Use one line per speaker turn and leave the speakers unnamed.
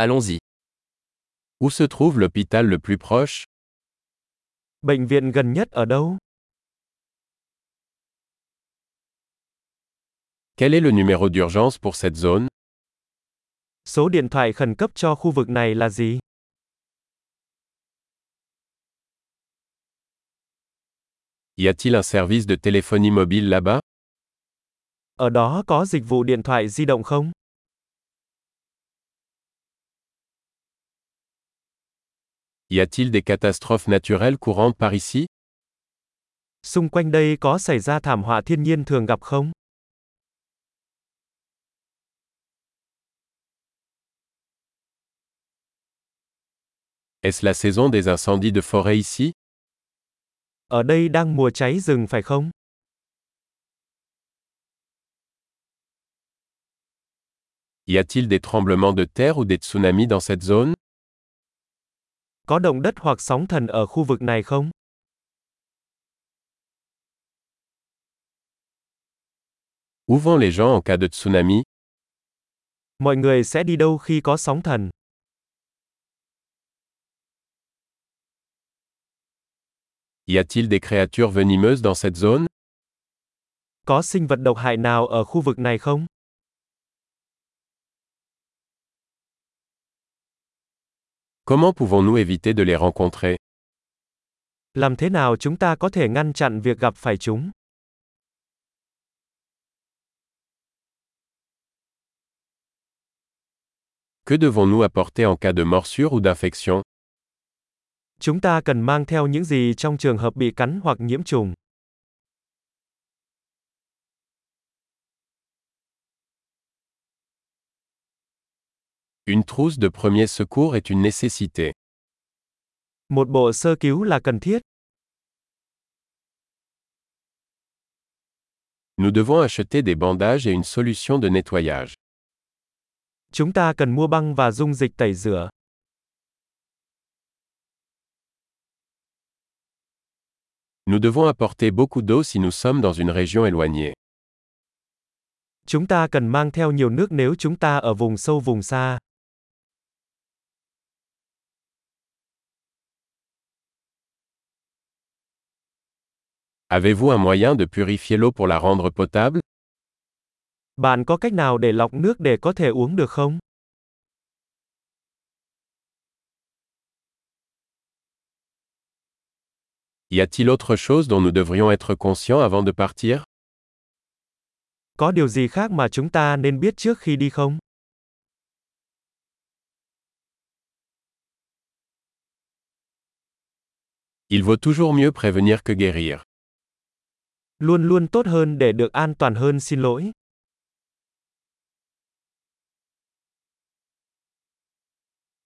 Allons-y.
Où se trouve l'hôpital le plus proche
Bệnh viện gần nhất ở đâu?
Quel est le numéro d'urgence pour cette zone
Số điện thoại khẩn cấp cho khu vực này là gì?
Y a-t-il un service de téléphonie mobile là-bas
Ở đó có dịch vụ điện thoại di động không?
Y a-t-il des catastrophes naturelles courantes par ici?
Xung quanh đây có xảy ra thảm họa thiên nhiên thường gặp không?
Est-ce la saison des incendies de forêt ici?
Ở đây đang mùa cháy rừng phải không?
Y a-t-il des tremblements de terre ou des tsunamis dans cette zone?
Có động đất hoặc sóng thần ở khu vực này không?
Où vont les gens en cas de tsunami
Mọi người sẽ đi đâu khi có sóng thần?
Y a-t-il des créatures venimeuses dans cette zone
Có sinh vật độc hại nào ở khu vực này không?
Comment pouvons-nous éviter de les rencontrer
Làm thế nào chúng ta có thể ngăn chặn việc gặp phải chúng?
Que devons-nous apporter en cas de morsure ou d'infection
Chúng ta cần mang theo những gì trong trường hợp bị cắn hoặc nhiễm trùng?
Une trousse de premier secours est une nécessité.
Một bộ sơ cứu là cần thiết.
Nous devons acheter des bandages et une solution de nettoyage.
Chúng ta cần mua băng và dung dịch tẩy rửa.
Nous devons apporter beaucoup d'eau si nous sommes dans une région éloignée.
Chúng ta cần mang theo nhiều nước nếu chúng ta ở vùng sâu vùng xa.
Avez-vous un moyen de purifier l'eau pour la rendre potable?
Bạn có cách nào để lọc nước để có thể uống được không?
Y a-t-il autre chose dont nous devrions être conscients avant de partir?
Có điều gì khác mà chúng ta nên biết trước khi đi không?
Il vaut toujours mieux prévenir que guérir.
Luôn luôn tốt hơn để được an toàn hơn xin lỗi.